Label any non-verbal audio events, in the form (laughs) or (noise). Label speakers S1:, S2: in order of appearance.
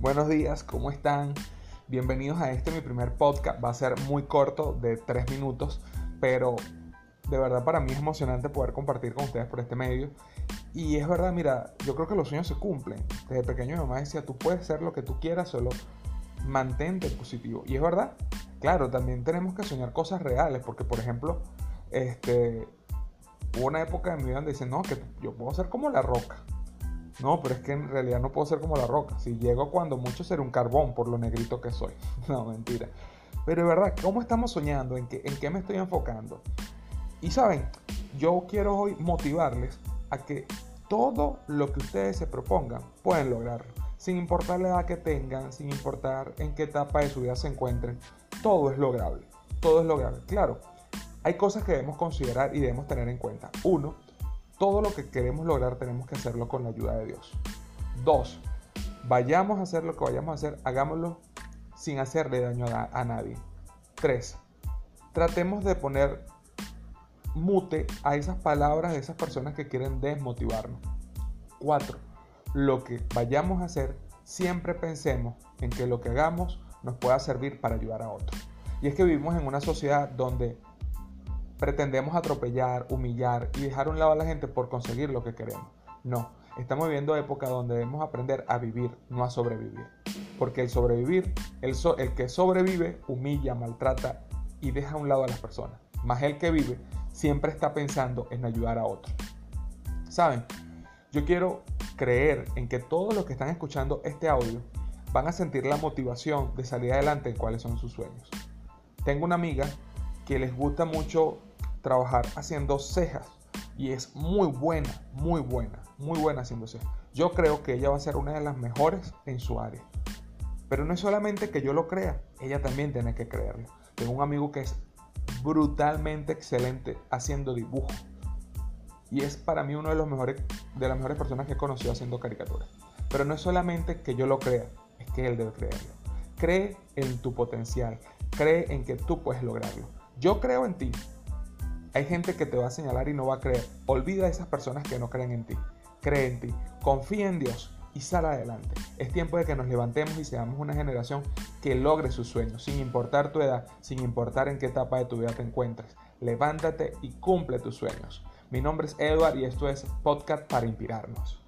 S1: Buenos días, ¿cómo están? Bienvenidos a este mi primer podcast. Va a ser muy corto, de tres minutos, pero de verdad para mí es emocionante poder compartir con ustedes por este medio. Y es verdad, mira, yo creo que los sueños se cumplen. Desde pequeño mi mamá decía, tú puedes ser lo que tú quieras, solo mantente positivo. Y es verdad, claro, también tenemos que soñar cosas reales, porque por ejemplo, este, hubo una época en mi vida donde dicen, no, que yo puedo ser como la roca. No, pero es que en realidad no puedo ser como la roca. Si llego cuando mucho ser un carbón por lo negrito que soy. (laughs) No, mentira. Pero de verdad, ¿cómo estamos soñando? ¿En qué, ¿En qué me estoy enfocando? Y saben, yo quiero hoy motivarles a que todo lo que ustedes se propongan pueden lograrlo. Sin importar la edad que tengan, sin importar en qué etapa de su vida se encuentren, todo es lograble. Todo es lograble. Claro, hay cosas que debemos considerar y debemos tener en cuenta. Uno, todo lo que queremos lograr tenemos que hacerlo con la ayuda de Dios. Dos, vayamos a hacer lo que vayamos a hacer, hagámoslo sin hacerle daño a, nadie. Tres, tratemos de poner mute a esas palabras de esas personas que quieren desmotivarnos. Cuatro, lo que vayamos a hacer, siempre pensemos en que lo que hagamos nos pueda servir para ayudar a otros. Y es que vivimos en una sociedad donde pretendemos atropellar, humillar y dejar a un lado a la gente por conseguir lo que queremos. No, estamos viviendo época donde debemos aprender a vivir, no a sobrevivir. Porque el sobrevivir, el, el que sobrevive, humilla, maltrata y deja a un lado a las personas. Más el que vive siempre está pensando en ayudar a otros. ¿Saben? Yo quiero creer en que todos los que están escuchando este audio van a sentir la motivación de salir adelante en cuáles son sus sueños. Tengo una amiga que les gusta mucho trabajar haciendo cejas y es muy buena, muy buena, muy buena haciendo cejas. Yo creo que ella va a ser una de las mejores en su área. Pero no es solamente que yo lo crea, ella también tiene que creerlo. Tengo un amigo que es brutalmente excelente haciendo dibujo. Y es para mí uno de los mejores de las mejores personas que he conocido haciendo caricaturas. Pero no es solamente que yo lo crea, es que él debe creerlo. Cree en tu potencial, cree en que tú puedes lograrlo. Yo creo en ti, hay gente que te va a señalar y no va a creer. Olvida a esas personas que no creen en ti. Cree en ti. Confía en Dios y sal adelante. Es tiempo de que nos levantemos y seamos una generación que logre sus sueños, sin importar tu edad, sin importar en qué etapa de tu vida te encuentres. Levántate y cumple tus sueños. Mi nombre es Edward y esto es Podcast para Inspirarnos.